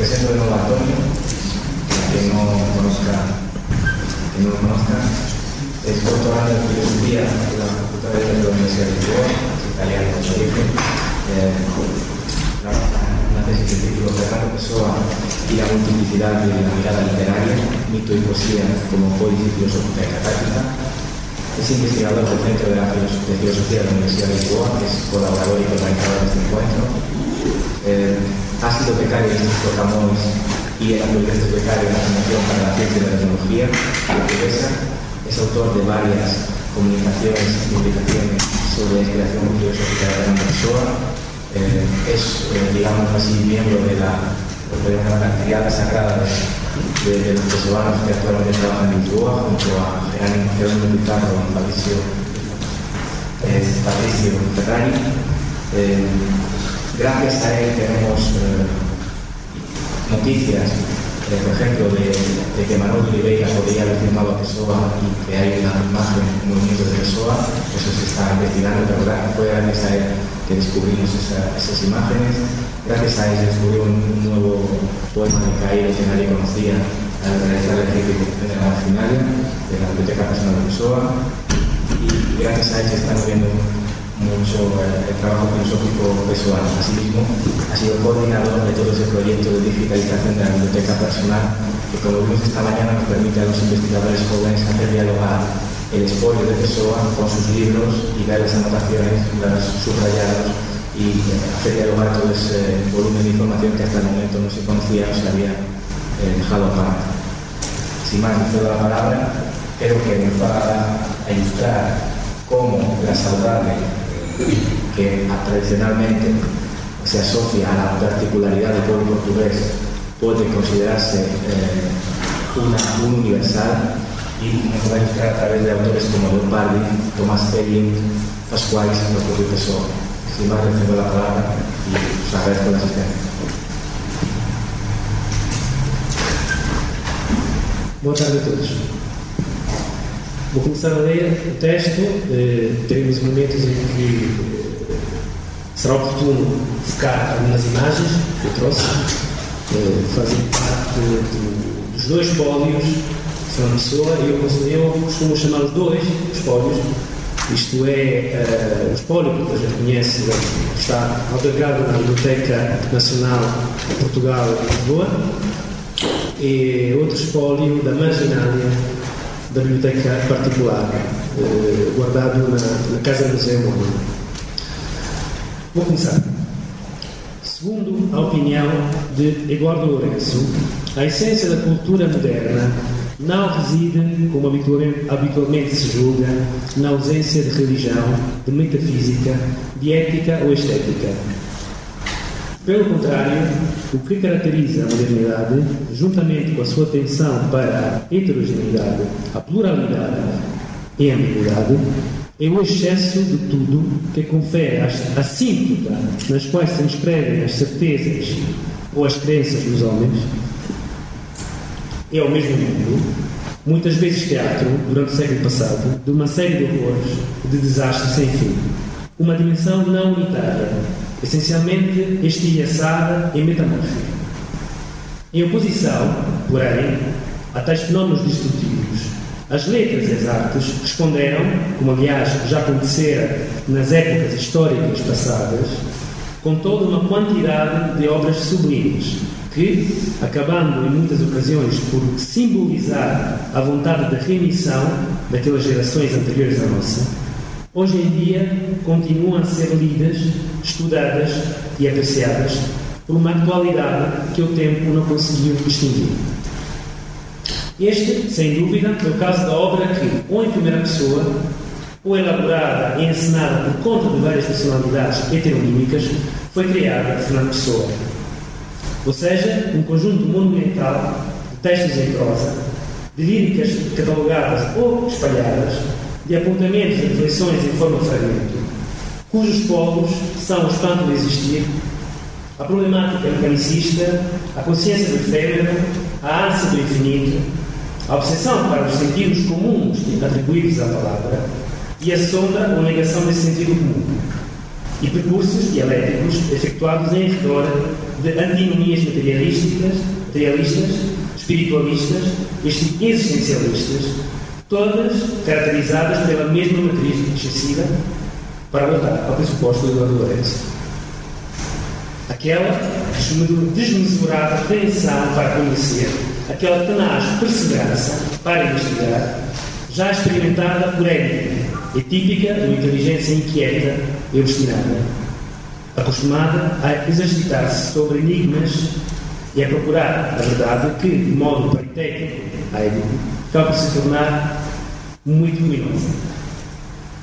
nuevo a Antonio, que no conozca, que no conozca, es doctorado en filosofía en la Facultad de la Universidad de Lisboa, es italiano, dije. Eh, una tesis de título Fernando Pessoa y la multiplicidad de la mirada literaria, mito y poesía como códice filosófica y catártica. Es investigador del Centro de, la Filosofía de la Universidad de Lisboa, que es colaborador y organizador de este encuentro. Ha sido becario de Instituto Camões y la actualidad es becario de la Fundación para la Ciencia y la Tecnología portuguesa. Es autor de varias comunicaciones y publicaciones sobre la inspiración filosófica de la Pessoa eh, es, eh, digamos así, miembro de la, de la sagrada de, de, de, los peruanos que actualmente trabajan en Lisboa, junto a Jerónimo Pizarro Patricio, eh, Patricio. Gracias a él tenemos eh, noticias, eh, por ejemplo, de, de, que Manuel Oliveira podría haber firmado a Pessoa y que hay una imagen, un movimiento de Pessoa, eso se está investigando, pero fue gracias a él que descubrimos esa, esas imágenes. Gracias a ellos descubrimos un nuevo poema de Cairo que nadie conocía al realizar la ejecución de la marginalia de la Biblioteca Personal de Pessoa. Y gracias a ellos estamos viendo mucho el, trabajo filosófico pessoal. Asimismo, ha sido coordinador de todo ese proyecto de digitalización de la biblioteca personal que, como vimos esta mañana, nos permite a los investigadores jóvenes hacer dialogar el espolio de Pessoa con sus libros y ver las anotaciones, las subrayados y eh, hacer dialogar todo ese volumen de información que hasta el momento no se conocía o se había eh, dejado aparte. Sin más, le la palabra, creo que nos va a ilustrar cómo la saudade que tradicionalmente se asocia a la particularidad del pueblo portugués puede considerarse eh, una, un universal y a través de autores como Leopardi, Tomás Elling, Pascual y lo propio Pessoa. Sin más, le cedo la palabra y os agradezco la asistencia. Boa tarde a todos. Vou começar a ler o texto. Eh, teremos momentos em que eh, será oportuno focar algumas imagens que eu trouxe, eh, fazem parte do, dos dois pólios Fernando Pessoa, eu, eu costumo chamar os dois espólios, isto é uh, o espólio que a gente conhece, está albergado na Biblioteca Nacional de Portugal em Lisboa, e outro espólio da Marginália da Biblioteca Particular, uh, guardado na, na Casa Museu Móvel. Vou começar. Segundo a opinião de Eduardo Lourenço, a essência da cultura moderna não reside, como habitualmente se julga, na ausência de religião, de metafísica, de ética ou estética. Pelo contrário, o que caracteriza a modernidade, juntamente com a sua atenção para a heterogeneidade, a pluralidade e a ambiguidade, é o excesso de tudo que confere a síntota nas quais se inscrevem as certezas ou as crenças dos homens, é ao mesmo tempo, muitas vezes teatro, durante o século passado, de uma série de horrores, de desastres sem fim. Uma dimensão não unitária, essencialmente estilhaçada e metamórfica. Em oposição, porém, a tais fenómenos destrutivos, as letras e as artes responderam, como aliás já acontecera nas épocas históricas passadas, com toda uma quantidade de obras sublimes, que, acabando em muitas ocasiões por simbolizar a vontade de remissão daquelas gerações anteriores à nossa, hoje em dia continuam a ser lidas, estudadas e apreciadas por uma atualidade que o tempo não conseguiu extinguir. Este, sem dúvida, é o caso da obra que, ou em primeira pessoa, ou elaborada e encenada por conta de várias personalidades heteronímicas, foi criada por Fernando Pessoa, ou seja, um conjunto monumental de textos em prosa, de líricas catalogadas ou espalhadas, de apontamentos reflexões em forma de fragmento, cujos polos são o espanto de existir, a problemática mecanicista, a consciência do efêmero, a ânsia do infinito, a obsessão para os sentidos comuns atribuídos à palavra e a sombra ou negação desse sentido comum, e percursos dialéticos efetuados em redor de antinomias materialísticas, materialistas, espiritualistas existencialistas, todas caracterizadas pela mesma matriz excessiva, para voltar ao pressuposto do Eduardo Lourenço. Aquela desmesurada tensão para conhecer, aquela tenaz perseverança para investigar, já experimentada por Édipo, e típica de uma inteligência inquieta e obstinada, acostumada a exercitar-se sobre enigmas e a procurar a verdade que, de modo paritético, acaba se tornar muito luminosa.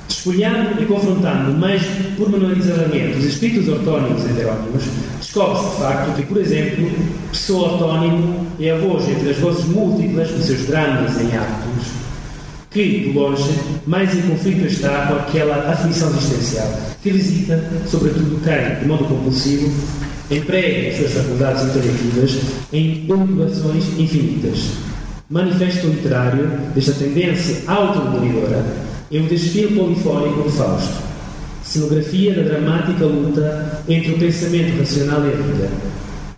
Esfolhando e confrontando mais pormenorizadamente os escritos ortónimos heterónimos, descobre-se de facto que, por exemplo, pessoa ortónimo é a voz entre as vozes múltiplas dos seus dramas em atos, que, de longe, mais em conflito está com aquela aflição existencial, que visita, sobretudo quem, de modo compulsivo, emprega as suas faculdades intelectivas em ondulações infinitas. Manifesto literário desta tendência autodemolidora é o desfile polifónico de Fausto, cenografia da dramática luta entre o pensamento racional e a vida,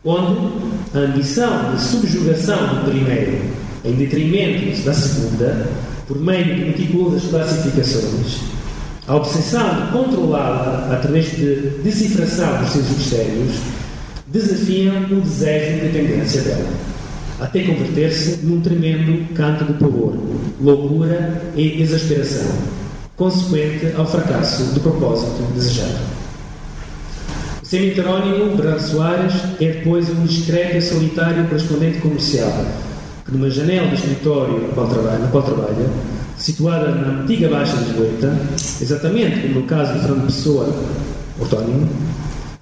onde a ambição de subjugação do primeiro, em detrimento da segunda, por meio de meticulosas classificações, a obsessão de controlá-la através de decifração dos seus mistérios, desafiam o desejo de dependência dela até converter-se num tremendo canto de pavor, loucura e exasperação, consequente ao fracasso do propósito desejado. Semi-heterónimo Bernardo Soares é depois um discreto e solitário correspondente comercial, que numa janela do escritório no qual trabalha, no qual trabalha situada na antiga Baixa Lisboeta, exatamente como no caso de Fernando Pessoa, ortónimo,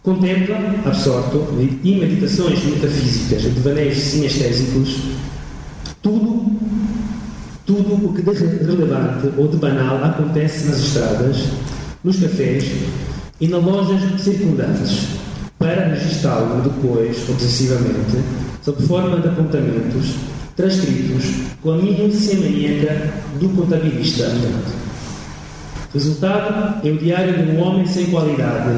Contempla, absorto, em meditações metafísicas devaneios sinestésicos, tudo, tudo o que de relevante ou de banal acontece nas estradas, nos cafés e nas lojas circundantes, para registá-lo depois, obsessivamente, sob forma de apontamentos transcritos com a minúcia maníaca do contabilista. Resultado é o diário de um homem sem qualidade,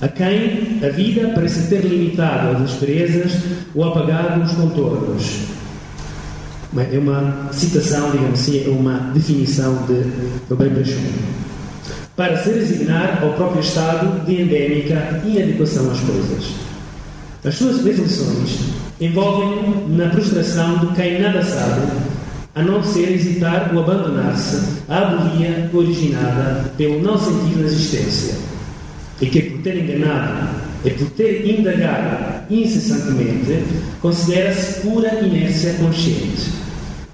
a quem a vida parece ter limitado as asperezas ou apagado os contornos. É uma citação, digamos assim, é uma definição de Robert Brechon. Para se resignar ao próprio estado de endémica inadequação às coisas. As suas reflexões envolvem na prostração de quem nada sabe, a não ser hesitar ou abandonar-se à agonia originada pelo não sentido da existência e que, por ter enganado e por ter indagado incessantemente, considera-se pura inércia consciente,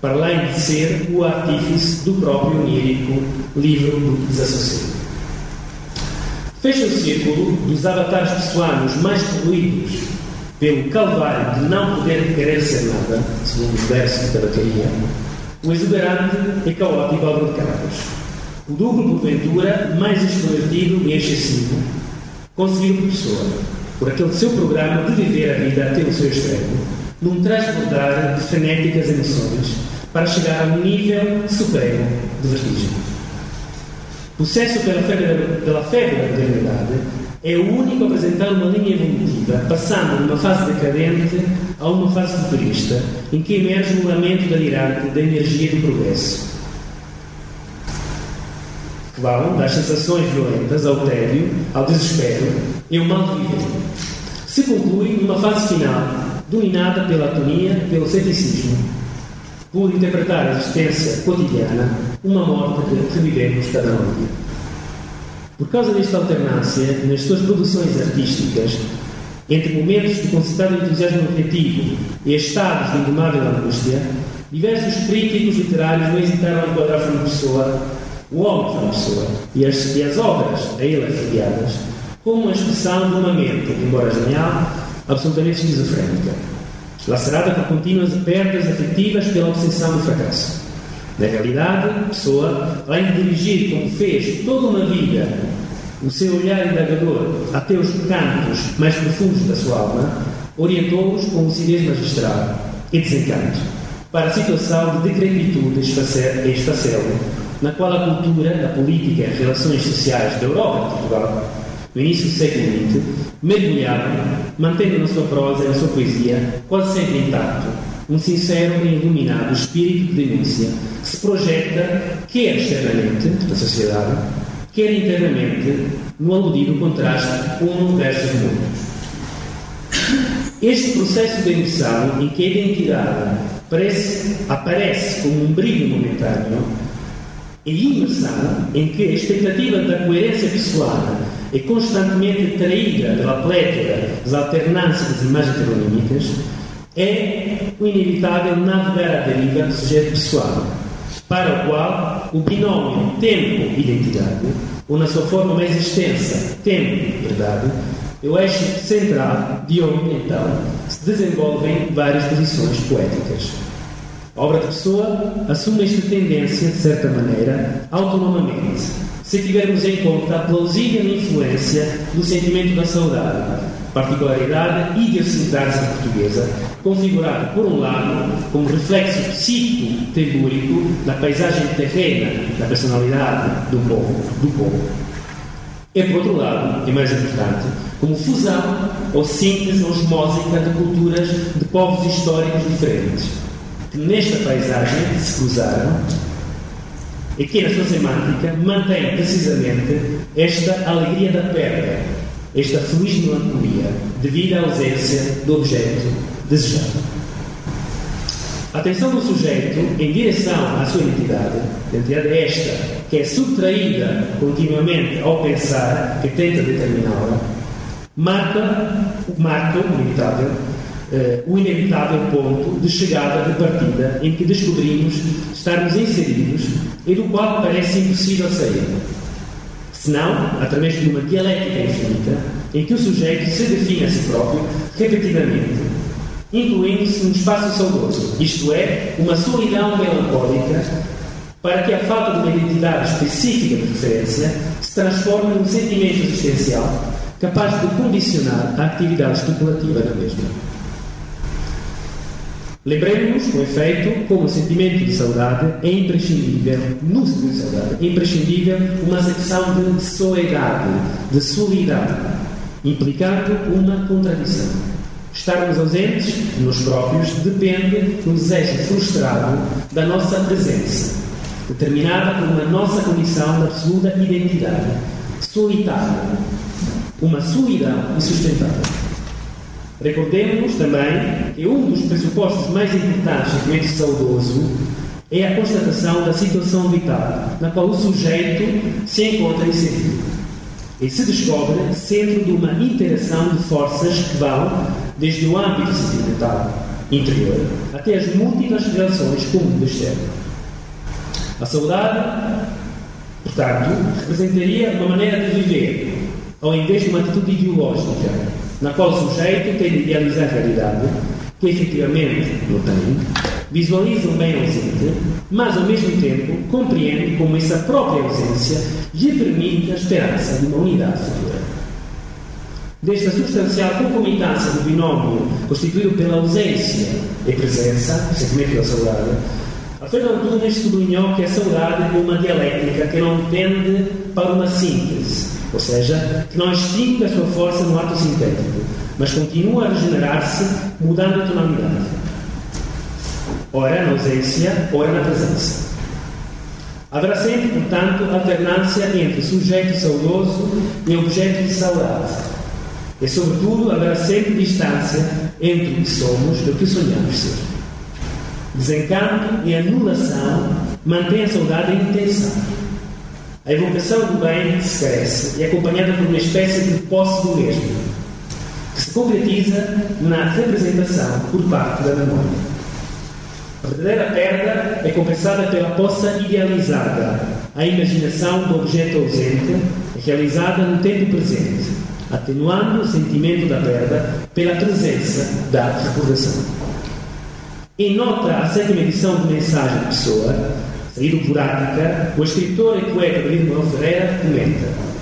para além de ser o artífice do próprio onírico livro do desassossego. Fecha o círculo dos avatares pessoanos mais poluídos pelo calvário de não poder querer ser nada, segundo os versos da bateria, o exuberante e caótico Álvaro de Campos o duplo, porventura, mais extrovertido e excessivo, conseguiu por pessoa, por aquele seu programa de viver a vida até o seu extremo, num transbordar de frenéticas emoções, para chegar a um nível supremo de vertigem. Possesso pela febre, pela febre da modernidade, é o único a apresentar uma linha evolutiva, passando de uma fase decadente a uma fase futurista, em que emerge um lamento delirante da energia do progresso que vão das sensações violentas ao tédio, ao desespero e ao mal de viver. Se conclui numa fase final, dominada pela atonia, pelo ceticismo, por interpretar a existência cotidiana, uma morte que revivemos cada dia. Por causa desta alternância nas suas produções artísticas, entre momentos de concitado entusiasmo afetivo e estados de indomável angústia, diversos críticos literários não hesitaram em enquadrar Fernando Pessoa o homem foi pessoa e as, e as obras a ele afiliadas como uma expressão de uma mente, embora genial, absolutamente esquizofrénica, lacerada por contínuas perdas afetivas pela obsessão do fracasso. Na realidade, Pessoa, além de dirigir como fez toda uma vida o seu olhar indagador até os cantos mais profundos da sua alma, orientou-os com lucidez magistral e desencanto para a situação de decrepitude e esfacelo na qual a cultura, a política e as relações sociais da Europa e de Portugal no início do século XX, mergulharam, mantendo na sua prosa e na sua poesia, quase sempre intacto, um sincero e iluminado espírito de denúncia que se projeta, quer externamente, da sociedade, quer internamente, no aludido contraste um versus mundos. Este processo de emoção, em que a identidade parece, aparece como um brilho momentâneo, e imersão, em que a expectativa da coerência pessoal é constantemente traída pela plétora das alternâncias das imagens heteronímicas, é o inevitável navegar à deriva do sujeito pessoal, para o qual o binômio tempo-identidade, ou na sua forma mais extensa, tempo-verdade, é o eixo central de onde, então, se desenvolvem várias posições poéticas. A obra de Pessoa assume esta tendência, de certa maneira, autonomamente, se tivermos em conta a plausível influência do sentimento da saudade, particularidade idiosincrática portuguesa, configurada, por um lado, como reflexo psico-telúrico da paisagem terrena da personalidade do povo, do povo. E, por outro lado, e mais importante, como fusão ou síntese osmósica de culturas de povos históricos diferentes, nesta paisagem se cruzaram e que, na sua semântica, mantém precisamente esta alegria da perda, esta feliz melancolia, devido à ausência do objeto desejado. A atenção do sujeito em direção à sua identidade, identidade é esta, que é subtraída continuamente ao pensar que tenta determiná-la, marca, marca o inevitável, uh, o inevitável ponto de chegada, de partida, em que descobrimos estarmos inseridos e do qual parece impossível sair. Senão, através de uma dialética infinita, em que o sujeito se define a si próprio repetidamente, incluindo-se num espaço saudoso, isto é, uma solidão melancólica, para que a falta de uma identidade específica de referência se transforme num sentimento existencial capaz de condicionar a atividade especulativa da mesma. Lembremos, com efeito, como sentimento de saudade é imprescindível, no sentimento de saudade, é imprescindível uma secção de soledade, de solidão, implicando uma contradição. Estarmos ausentes nós próprios depende do desejo frustrado da nossa presença, determinada por uma nossa condição de absoluta identidade, solitária, uma solidão insustentável. Recordemos também que um dos pressupostos mais importantes do sentimento saudoso é a constatação da situação vital, na qual o sujeito se encontra inserido. E se descobre centro de uma interação de forças que vão desde o âmbito sentimental interior até as múltiplas relações com o mundo externo. A saudade, portanto, representaria uma maneira de viver, ao invés de uma atitude ideológica, na qual o sujeito tem de idealizar a realidade, que efetivamente não tem, visualiza um bem ausente, mas ao mesmo tempo compreende como essa própria ausência lhe permite a esperança de uma unidade futura. Desta substancial concomitância do binómio constituído pela ausência e presença, o sentimento da saudade, Alfredo Antunes sublinhou que a saudade é uma dialética que não tende para uma síntese, ou seja, que não extingue a sua força no ato sintético, mas continua a regenerar-se, mudando a tonalidade. Ora na ausência, ora na presença. Haverá sempre, portanto, alternância entre sujeito saudoso e objeto de saudade. E, sobretudo, haverá sempre distância entre o que somos e o que sonhamos ser. Desencanto e anulação mantém a saudade em a evocação do bem se carece é acompanhada por uma espécie de posse do mesmo, que se concretiza na representação por parte da memória. A verdadeira perda é compensada pela posse idealizada, a imaginação do objeto ausente, realizada no tempo presente, atenuando o sentimento da perda pela presença da recordação. Em nota a sétima edição de Mensagem de Pessoa, saído por Ática, o escritor e poeta David Manuel Ferreira comenta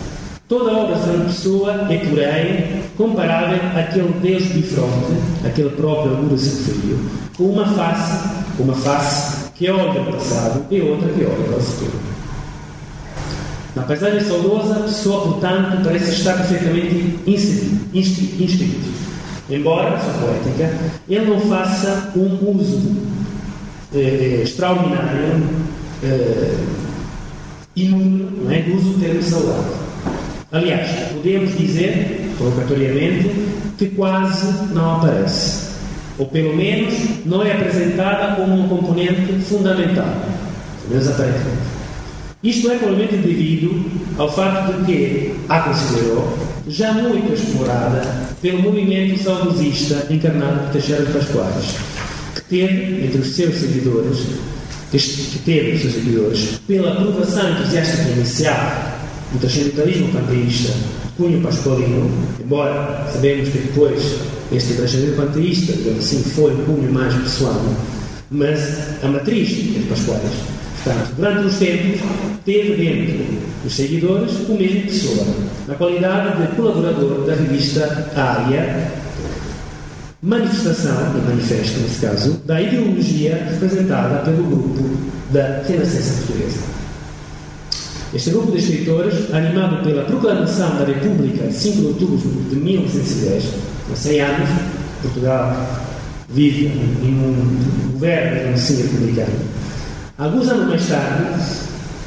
Toda obra de Fernando Pessoa é, porém, comparável àquele Deus bifronte, aquele próprio seu filho, com uma face, uma face que olha para o passado e outra que olha para o futuro. Na paisagem saudosa, a pessoa, portanto, parece estar perfeitamente inscrito. Embora, sua poética, ele não faça um uso eh, extraordinário, eh, inúmero, não é, uso do termo saudade. Aliás, podemos dizer, provocatoriamente, que quase não aparece. Ou pelo menos não é apresentada como um componente fundamental. Pelo menos aparentemente. Isto é provavelmente devido ao facto de que a considerou já muito explorada pelo movimento saudosista encarnado por Teixeira de Pascoais, que teve entre os seus seguidores, que teve os seus seguidores, pela aprovação entusiástica inicial do transcendentalismo panteísta de cunho pascualino, embora sabemos que depois este transcendentalismo panteísta, digamos assim, foi um cunho mais pessoal, mas a matriz dos pascuais. Portanto, durante os tempos, teve dentro dos seguidores o mesmo pessoa, na qualidade de colaborador da revista Área, manifestação, e manifesto nesse caso, da ideologia representada pelo grupo da Renascença Portuguesa. Este grupo de escritores, animado pela proclamação da República de 5 de outubro de 1910, há 100 anos, Portugal vive em um governo assim republicano. Alguns anos mais tarde,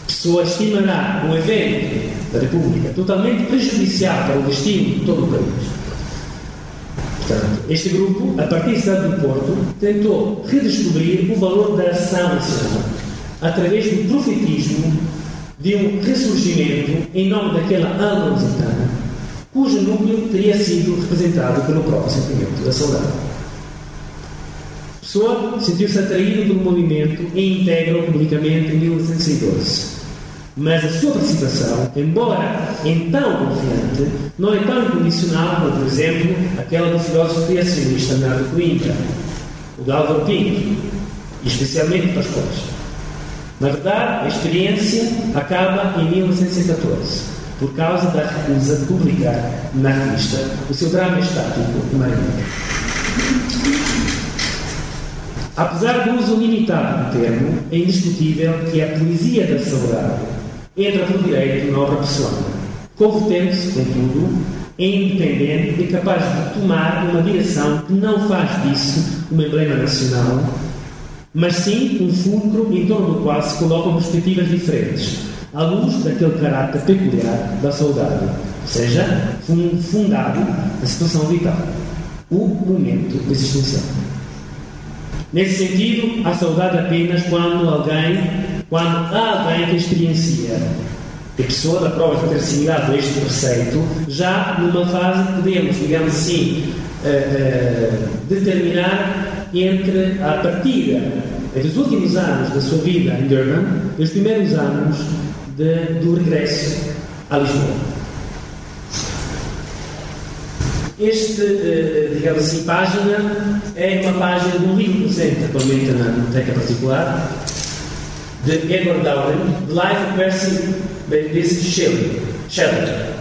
Pessoa estimará um evento da República totalmente prejudicial para o destino de todo o país. Portanto, este grupo, a partir da cidade do Porto, tentou redescobrir o valor da ação nacional através do profetismo de um ressurgimento em nome daquela alma lusitana, cujo núcleo teria sido representado pelo próprio sentimento da saudade. Pessoa sentiu-se atraído pelo movimento e integrou publicamente em 1912. Mas a sua participação, embora então confiante, não é tão incondicional como, por exemplo, aquela do filósofo criacionista Bernardo Coimbra, o de Álvaro Pinto, especialmente Pascoais. Na verdade, a experiência acaba em 1914, por causa da recusa de publicar na revista o seu drama estático Marinho. Apesar do uso limitado do termo, é indiscutível que a poesia da saudade entra por direito na obra pessoal, convertendo-se, contudo, em independente e capaz de tomar uma direção que não faz disso um emblema nacional mas sim um fulcro em torno do qual se colocam perspectivas diferentes, à luz daquele caráter peculiar da saudade, ou seja, fundado na situação vital, o momento de existência. Nesse sentido, há saudade apenas quando alguém, quando alguém que experiencia. A pessoa da prova de ter assimilado este preceito, já numa fase podemos, digamos assim, uh, uh, determinar entre a partida entre os últimos anos da sua vida em Durban e os primeiros anos de, do regresso a Lisboa. Este, eh, digamos assim, página é uma página de um livro presente atualmente na biblioteca particular de Edward Dowden, Life of Percy Bysshe Shelley. Shelley.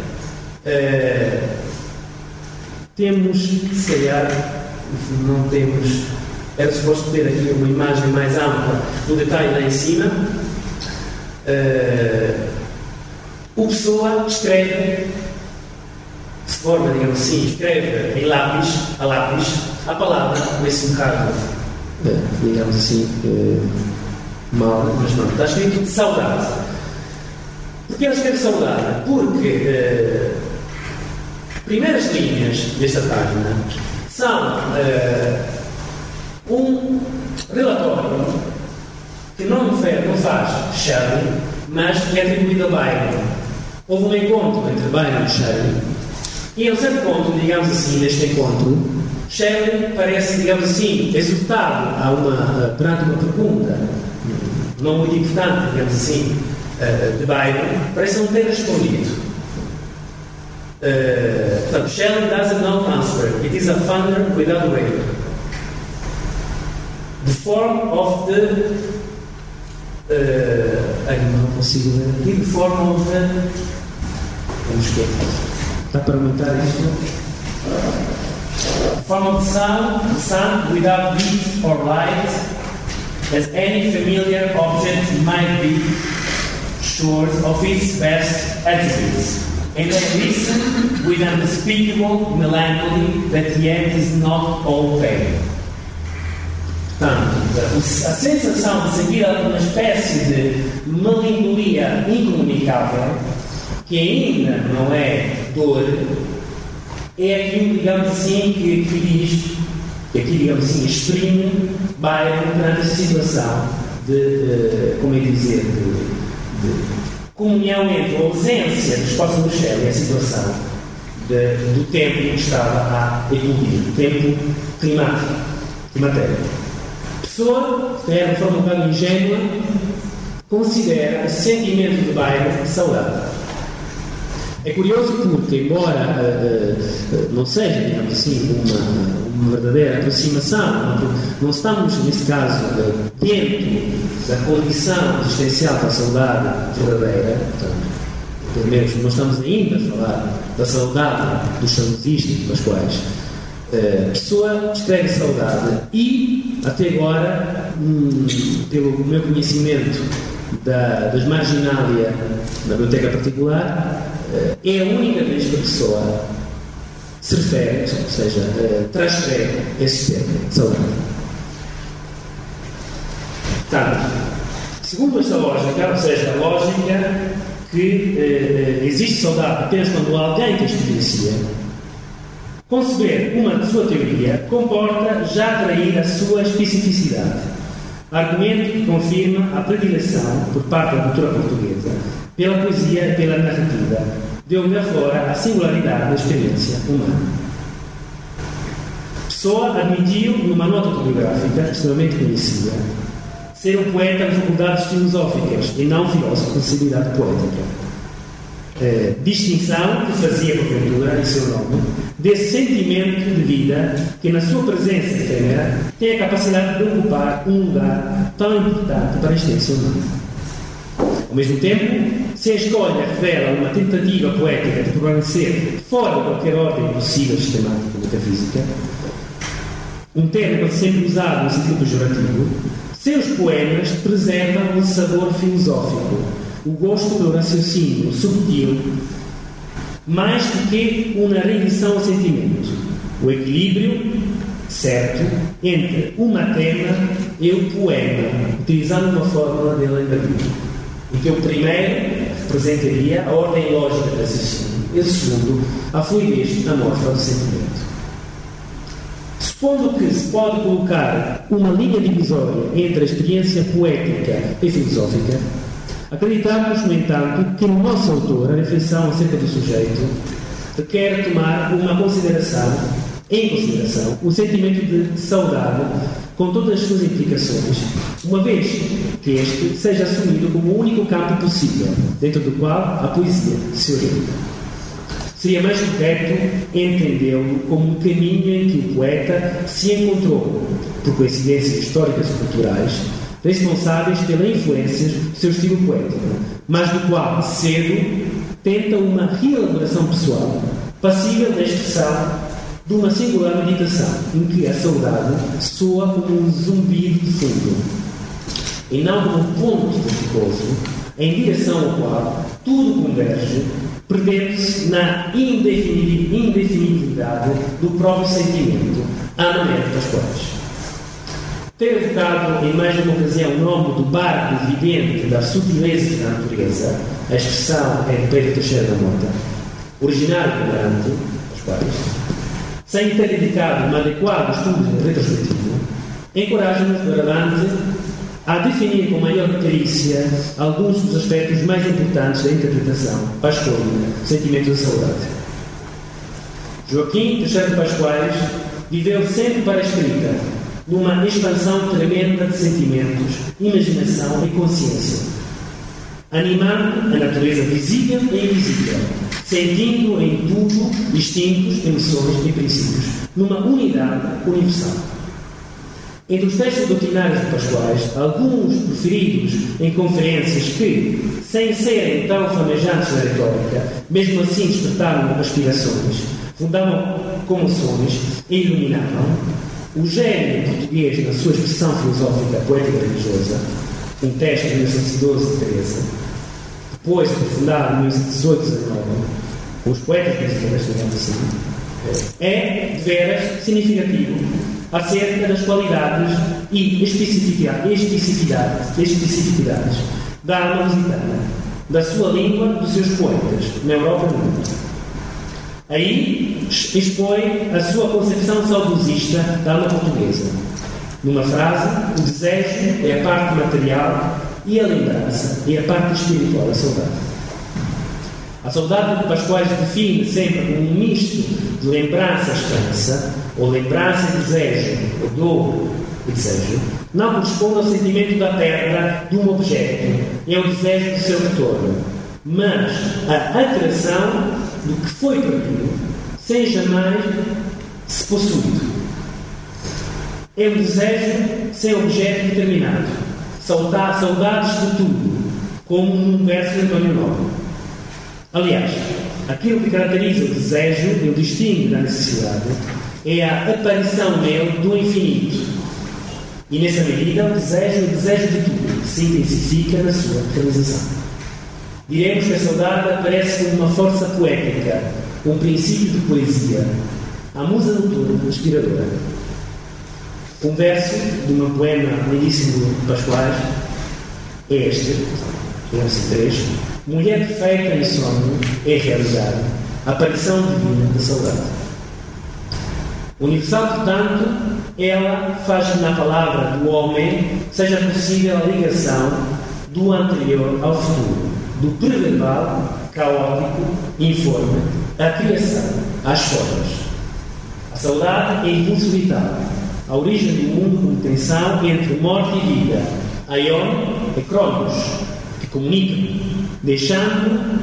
Uh, temos, se calhar, não temos era suposto ter aqui uma imagem mais ampla do detalhe lá em cima. Uh, o Pessoa escreve, de forma, digamos assim, escreve em lápis, a lápis, a palavra com esse bocado, digamos assim, uh, mal, mas não, está escrito saudade. Porquê ele escreve saudade? Porque primeiras linhas desta página são um relatório que não, não faz Shelley, mas é atribuído a Byron. Houve um encontro entre Byron e Shelley, e certo ponto, digamos assim, neste encontro, Shelley parece, digamos assim, exultado a uma, perante uma pergunta não muito importante, digamos assim, eh, de Byron, parece não ter respondido. Uh, portanto, Shelley doesn't know answer. It is a thunder without rain the form of the uh, ai, não consigo ler aqui. The form of the vamos ver está para aumentar isto? The form of the sun, the sun without heat or light as any familiar object might be shores of its best attributes, and I listen with unspeakable melancholy that yet is not all pain. Portanto, a sensação de sentir uma espécie de melancolia incomunicável, que ainda não é dor, é aquilo, digamos assim, que, que diz, aqui, digamos assim, exprime Byron perante essa situação de, de como é dizer, de, de, comunhão entre a ausência do espaço do céu e a situação de, do tempo que estava a eclodir, o tempo climático, climatérico pessoa, é de forma um bocado ingênua, considera o sentimento de Byron saudade. É curioso porque, embora uh, uh, não seja, digamos assim, uma, uma verdadeira aproximação, não estamos, nesse caso, dentro da condição existencial da saudade verdadeira, portanto, pelo menos não estamos ainda a falar da saudade dos saudistas, das quais a pessoa escreve saudade e, até agora, hum, pelo meu conhecimento da, das marginália da biblioteca particular, eh, é a única vez que a pessoa se refere, ou seja, uh, transcreve esse termo, saudade. Portanto, segundo esta lógica, ou seja, a lógica que uh, existe saudade apenas quando alguém que experiencia, Conceber uma sua teoria comporta já trair a sua especificidade, argumento que confirma a predileção, por parte da cultura portuguesa, pela poesia e pela narrativa, de onde aflora a singularidade da experiência humana. Pessoa admitiu, numa nota autobiográfica extremamente conhecida, ser um poeta de faculdades filosóficas e não filósofo de sensibilidade poética eh, distinção que fazia porventura em seu nome desse sentimento de vida que na sua presença efêmera tem a capacidade de ocupar um lugar tão importante para a existência humana. Ao mesmo tempo, se a escolha revela uma tentativa poética de permanecer fora de qualquer ordem possível sistemática metafísica, um termo sempre usado no sentido pejorativo, seus poemas preservam um sabor filosófico o gosto do raciocínio subtil, mais do que uma rendição ao sentimento. O equilíbrio certo entre o matema e o poema, utilizando uma fórmula de Alain em que o primeiro representaria a ordem lógica do raciocínio e o segundo a fluidez amorfa do sentimento. Supondo que se pode colocar uma linha divisória entre a experiência poética e filosófica, Acreditamos, no entanto, que o nosso autor, a reflexão acerca do sujeito, requer tomar uma consideração, em consideração, o sentimento de saudade com todas as suas implicações, uma vez que este seja assumido como o único campo possível, dentro do qual a poesia se orienta. Seria mais correto entendê-lo como um caminho em que o poeta se encontrou, por coincidências históricas e culturais, responsáveis pela influência do seu estilo poético, mas do qual, cedo, tenta uma reelaboração pessoal, passível da expressão de uma singular meditação, em que a saudade soa como um zumbido de fundo, e não como um ponto vertigoso, em direção ao qual tudo converge, perdendo-se na indefinibilidade do próprio sentimento, a maneira das quais. Ter evocado em mais de uma ocasião o nome do barco vidente das sutilezas da natureza, a expressão é Pedro Teixeira da Mota, originário do Grande, os quais, sem ter dedicado um adequado estudo retrospectivo, encoraja-nos para a definir com maior perícia alguns dos aspectos mais importantes da interpretação pascualina, sentimento de saudade. Joaquim Teixeira de Pascoais viveu sempre para a escrita, numa expansão tremenda de sentimentos, imaginação e consciência, animando a natureza visível e invisível, sentindo em tudo instintos, emoções e princípios, numa unidade universal. Entre os textos doutrinários de Pascoais, alguns preferidos em conferências que, sem serem tão flamejantes na retórica, mesmo assim despertaram aspirações, fundavam comoções e iluminavam, o gênio português, na sua expressão filosófica, poética religiosa, um texto de 1912 de Teresa, depois aprofundado no 18 e 19, com os poetas principais, digamos assim, é, de veras, significativo acerca das qualidades e especificidades, especificidades, especificidades da alma lusitana, da sua língua, dos seus poetas, na Europa no mundo. Aí expõe a sua concepção saudosista da alma portuguesa. Numa frase, o desejo é a parte material e a lembrança é a parte espiritual da saudade. A saudade de Pascoais define sempre como um misto de lembrança e esperança, ou lembrança e desejo, e desejo, não corresponde ao sentimento da perda de um objeto, é o desejo do seu retorno, mas a atração do que foi perdido, sem jamais se possuído. É um desejo sem objeto determinado, saudades de tudo, como num verso de António Nobre. Aliás, aquilo que caracteriza o desejo e o distingue da necessidade é a aparição nele do infinito. E nessa medida, o desejo é o desejo de tudo, se intensifica na sua realização. Diremos que a saudade aparece como uma força poética, um princípio de poesia, a musa noturna inspiradora. Um verso de uma poema lindíssimo de Pascoais é este, verso 3. Mulher perfeita em sonho é realidade, aparição divina da saudade. Universal, portanto, ela faz que na palavra do homem seja possível a ligação do anterior ao futuro, do preverbal, caótico, informe, à criação, às formas. A saudade é impulso vital, a origem do mundo como tensão entre morte e vida. A Ion é Cronos, que comunica, deixando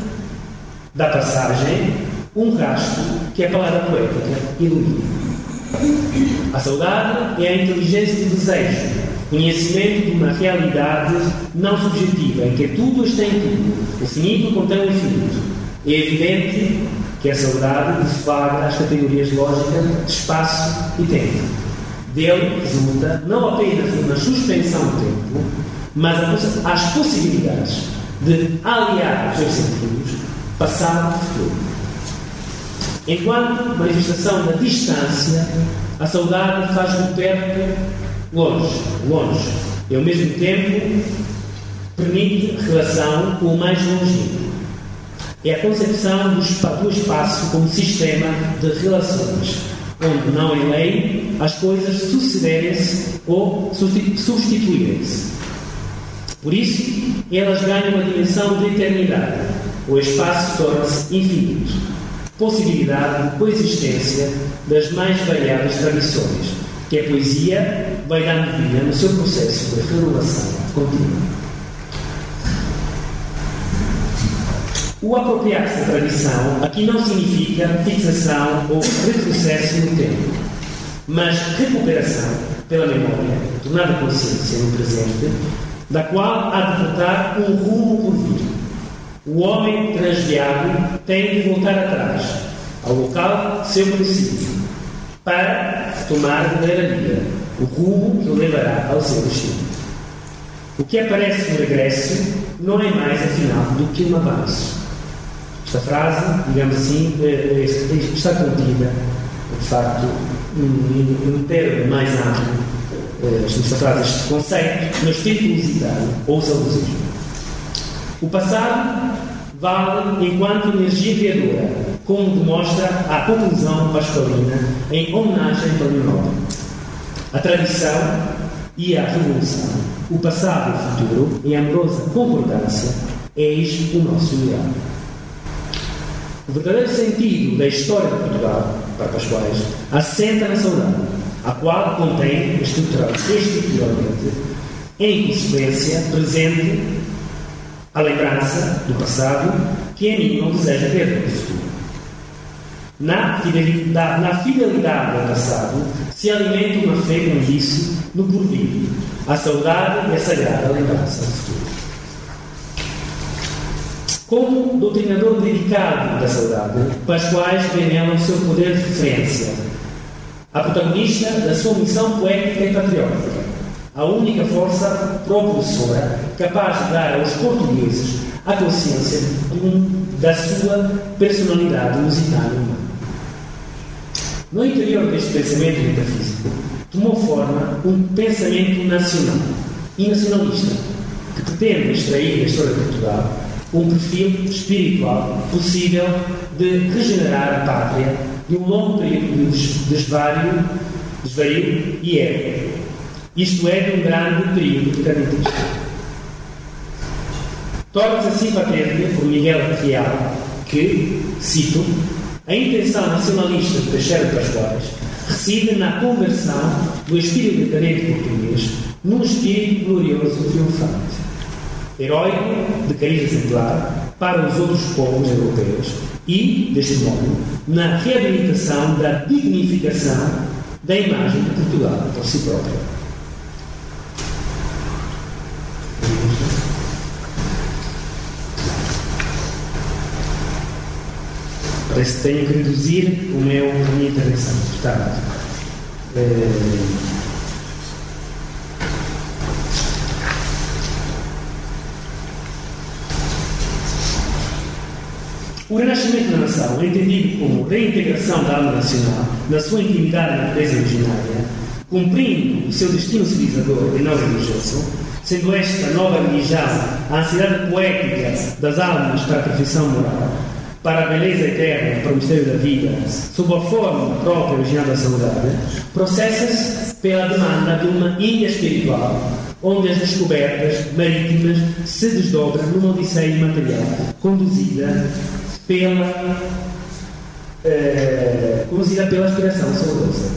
da passagem um rastro que a palavra poética ilumina. A saudade é a inteligência do desejo, conhecimento de uma realidade não subjetiva, em que tudo está em tudo. O finito contém o infinito. É evidente que a saudade deflagra as categorias lógicas de espaço e tempo. Dele resulta não apenas uma suspensão do tempo, mas as possibilidades de aliar os seus sentidos, passado e futuro. Enquanto manifestação da distância, a saudade faz do perto longe, longe, e ao mesmo tempo permite relação com o mais longe. É a concepção do espaço como sistema de relações, onde não é lei as coisas sucederem-se ou substituírem-se. Por isso, elas ganham uma dimensão de eternidade. O espaço torna-se infinito possibilidade de coexistência das mais variadas tradições, que a poesia vai dando vida no seu processo de renovação contínua. O apropriar-se da tradição aqui não significa fixação ou retrocesso no tempo, mas recuperação pela memória, tornada consciência no presente, da qual há de voltar um rumo o homem transviado tem de voltar atrás, ao local seu princípio, para tomar verdadeira vida, o rumo que o levará ao seu destino. O que aparece no regresso não é mais, afinal, do que um avanço. Esta frase, digamos assim, é, é, está contida, de facto, um termo mais amplo. É, esta frase, este conceito, no espírito lusitano ou saudosismo. O passado vale enquanto energia criadora, como demonstra a conclusão pascalina em homenagem ao Nobre. A tradição e a revolução, o passado e o futuro, em amorosa concordância, eis o nosso ideal. O verdadeiro sentido da história de Portugal, para Pascoais, assenta na saudade, a qual contém estruturalmente, em consequência, presente a lembrança do passado que em mim não deseja perder o futuro. Na fidelidade, na fidelidade ao passado se alimenta uma fé com vício no porvir. A saudade é sagrada lembrança do futuro. Como doutrinador dedicado da saudade, Pascoais vê nela o seu poder de referência, a protagonista da sua missão poética e patriótica a única força propulsora capaz de dar aos portugueses a consciência um, da sua personalidade musical humana. No interior deste pensamento metafísico, tomou forma um pensamento nacional e nacionalista, que pretende extrair da história de Portugal um perfil espiritual possível de regenerar a pátria de um longo período de desvario, desvario e erro. Isto é, de um grande período de cadentismo. Torna-se assim patente por Miguel Real que, cito, a intenção nacionalista de Teixeira de Pascoais reside na conversão do espírito decadente português num espírito glorioso e triunfante, heróico de cariz exemplar para os outros povos europeus e, deste modo, na reabilitação da dignificação da imagem de Portugal por si própria. Parece que tenho que reduzir o meu, a minha intervenção. Portanto, eh, O renascimento da nação, entendido como reintegração da alma nacional na sua intimidade natureza originária, cumprindo o seu destino civilizador e não religioso, sendo esta nova religião a ansiedade poética das almas para a perfeição moral, para a beleza eterna, para o mistério da vida, sob a forma própria original da saudade, processa-se pela demanda de uma ilha espiritual, onde as descobertas marítimas se desdobram numa odisseia imaterial, conduzida pela, eh, conduzida pela aspiração saudosa.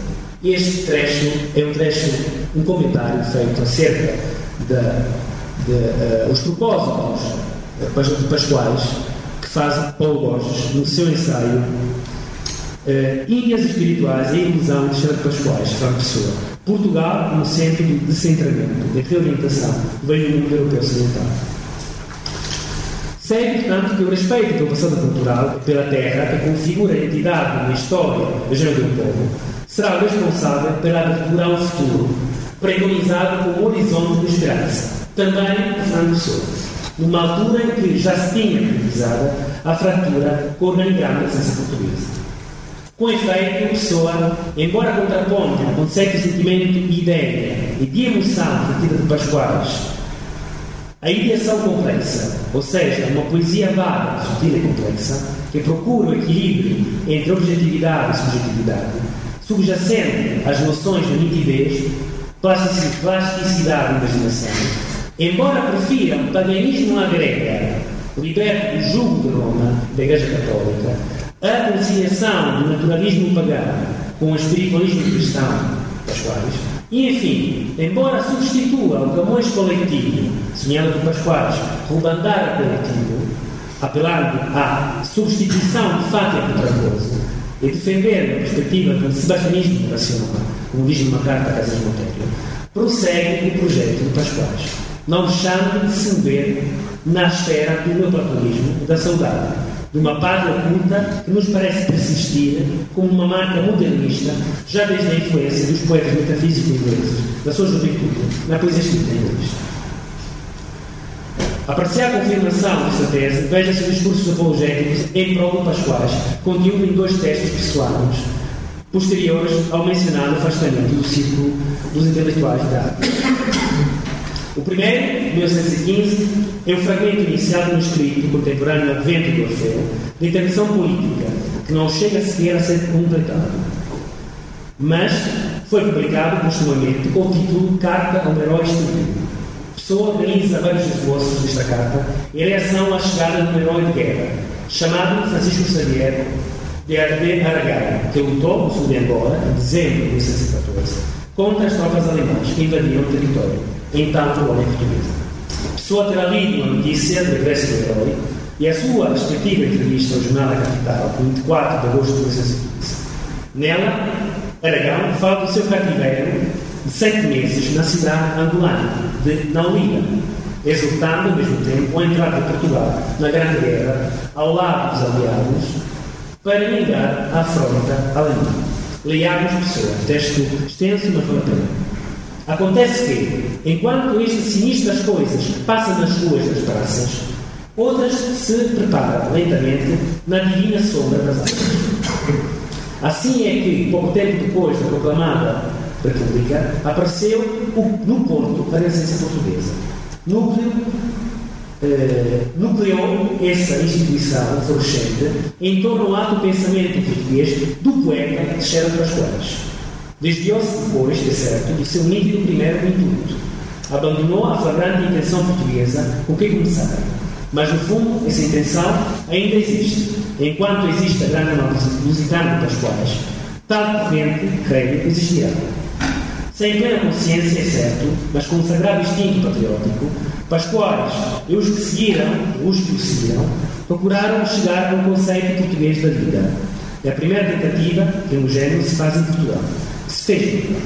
Este trecho é um trecho, um comentário feito acerca dos uh, propósitos de Pascoais faz Paulo Borges no seu ensaio uh, Ilhas Espirituais e a Inclusão de Xavier Pascoais, Fernando Pessoa. Portugal como centro de descentramento e reorientação veio do mundo europeu ocidental. Segue, portanto, que o respeito pelo passado cultural e pela terra, que configura a identidade na história do gênero do povo, será responsável pela abertura ao futuro, preconizado como horizonte de esperança, também de Fernando Pessoa numa altura em que já se tinha realizado a fratura com o organigrama da ciência portuguesa. Com efeito, Pessoa, embora contraponte o conceito de sentimento de ideia e de emoção sentida de Pascoais, a ideação complexa, ou seja, uma poesia vaga, sutil e complexa, que procura o equilíbrio entre objetividade e subjetividade, subjacente às noções de nitidez, plasticidade e imaginação, Embora prefira um paganismo à grega, liberto do jugo de Roma, da Igreja Católica, a conciliação do naturalismo pagão com o espiritualismo cristão, Pascoais, e enfim, embora substitua o Camões coletivo, semelhante do Pascoais, Rubandar coletivo, apelando à substituição de Fátia por Trancoso, e defender a perspectiva do sebastianismo racional, como diz numa carta a Casas Monteiro, prossegue o projeto de Pascoais não deixando de mover na esfera do neoplatonismo, da saudade, de uma pátria oculta que nos parece persistir como uma marca modernista, já desde a influência dos poetas metafísicos ingleses, da sua juventude, na poesia escrita em inglês. Apreciar a confirmação desta tese, veja-se os discursos apologéticos em prol do Pascoais, contido em dois textos pessoais, posteriores ao mencionado afastamento do círculo dos intelectuais da arte. O primeiro, 1915, é o fragmento iniciado no escrito contemporâneo Advento do Orfeu, de intervenção política, que não chega sequer a ser completado. Mas foi publicado postumamente com o título Carta a um Herói Estúpido. Pessoa organiza vários esboços desta carta em reação à chegada de um herói de guerra, chamado Francisco Xavier de Aragão, que lutou no sul de Angola, em dezembro de 1914, contra as tropas alemãs que invadiram o território então colônia portuguesa. A pessoa terá lido uma notícia do regresso do herói e a sua respectiva entrevista ao Jornal da Capital, 24 de agosto de 1915. Nela, Aragão fala do seu cativeiro de sete meses na cidade angolana de Naulida, exultando ao mesmo tempo a entrada de Portugal na Grande Guerra ao lado dos aliados para negar a afronta alemã. Leamos Pessoa, texto extenso, mas pena. Acontece que, enquanto estas sinistras coisas passam nas ruas das praças, Outras se preparam lentamente na divina sombra das águas. Assim é que, pouco tempo depois da proclamada República, apareceu no Porto a Renascença Portuguesa. Núcleo eh, nucleou essa instituição florescente em torno ao ato pensamento português do poeta de Xera Pascoais. Desviou-se depois, de certo, do seu nítido primeiro intuito. Abandonou a flagrante intenção portuguesa com que começara. Mas, no fundo, essa intenção ainda existe. Enquanto existe a grande lusitana de Pascoais, tal corrente, creio, existirá. Sem plena consciência, é certo, mas com um sagrado instinto patriótico, Pascoais e os que seguiram, os que o seguiram, procuraram chegar ao conceito português da vida. É a primeira tentativa que um gênero se faz em Portugal. Que se fez em Portugal.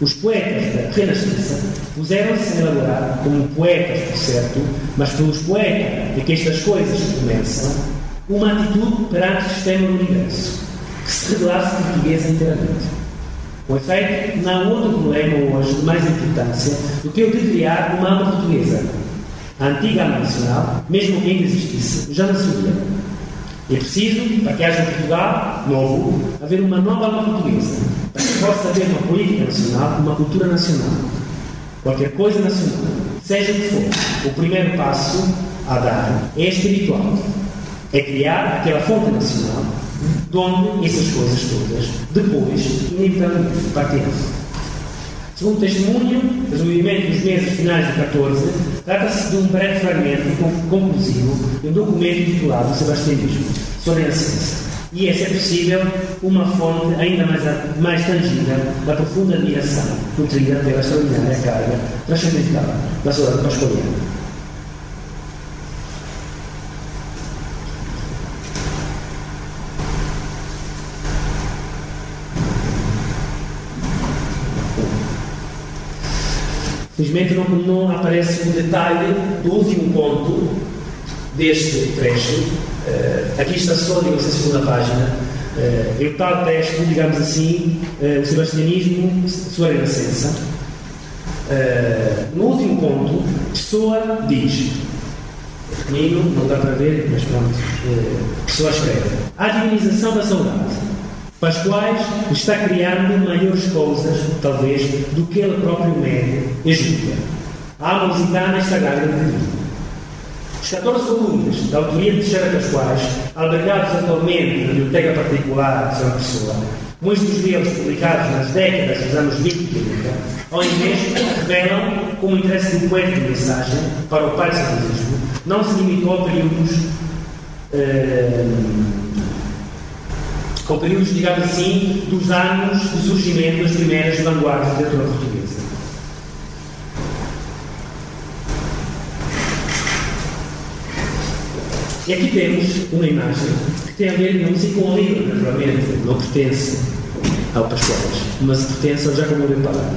Os poetas da Renascença puseram-se a elaborar como poetas, por certo, mas pelos poetas de que estas coisas começam, uma atitude perante o sistema do universo, que se revelasse portuguesa inteiramente. Com efeito, não há outro problema hoje de mais importância do que o de criar uma alma portuguesa. A antiga alma nacional, mesmo que ainda existisse, já não se. É preciso, para que haja um Portugal novo, haver uma nova portuguesa, para que possa haver uma política nacional, uma cultura nacional. Qualquer coisa nacional, seja o que for, o primeiro passo a dar é espiritual. É criar aquela fonte nacional de onde essas coisas todas, depois, inevitavelmente, partirão. Segundo o testemunho, resumidamente dos meses finais de 14, trata-se de um breve fragmento conclusivo de um documento titulado Sebastianismo, sobre a. E é, se é possível, uma fonte ainda mais, mais tangível da profunda admiração nutrida pela extraordinária carga transcendental da saudade pascoliana. Felizmente não, não aparece o detalhe do último ponto deste trecho. Uh, aqui está só, digamos a segunda página. Uh, é o tal texto, digamos assim, uh, o sebastianismo, sua renascença. Uh, no último ponto, Pessoa diz, pequenino, não dá para ver, mas pronto, Pessoa escreve, a divinização da saudade para está criando maiores coisas, talvez, do que ele próprio mede e julga. A musicana está grávida de vida. Os 14 volumes da autoria de Teixeira Pascoais, albergados atualmente na Biblioteca Particular de São Pessoa, muitos deles publicados nas décadas dos anos 20 e 30, ao invés revelam como interesse do poeta de mensagem para o parcialismo não se limitou a períodos. Eh, com períodos, digamos assim, dos anos de surgimento das primeiras vanguardas da literatura portuguesa. E aqui temos uma imagem que tem a ver, digamos assim, com o livro, naturalmente, não pertence ao Pascoais, mas pertence ao Giacomo Leopardi.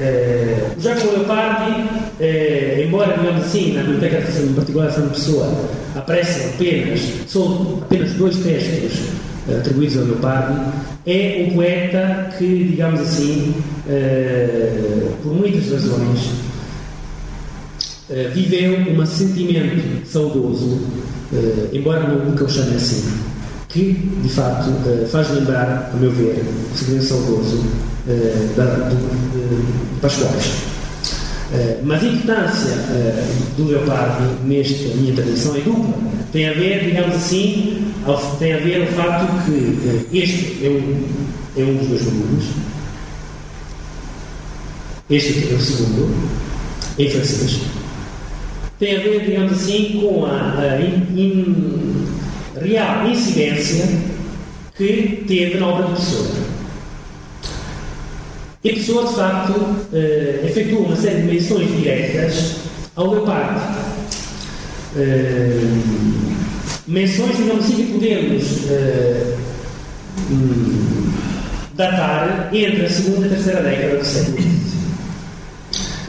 Eh, o Giacomo Leopardi, eh, embora, digamos assim, na biblioteca em particular de Pessoa, aparecem apenas, são apenas dois textos atribuídos ao Leopardi, é um poeta que, digamos assim, uh, por muitas razões, uh, viveu um sentimento saudoso, uh, embora nunca o chame assim, que, de facto, faz lembrar, a meu ver, o sentimento saudoso da, do, de Pascoais. Mas a importância do Leopardi nesta minha tradição é dupla. Tem a ver, digamos assim, tem a ver o facto que eh, este é um, é um dos dois volumes, este é o segundo, em francês. Tem a ver, digamos assim, com a, a in, in, real incidência que teve na obra de Pessoa. E Pessoa, de facto, uh, efetua uma série de menções diretas ao Leopardi. Uh, menções, digamos assim, que podemos uh, um, datar entre a segunda e a terceira década do século XX.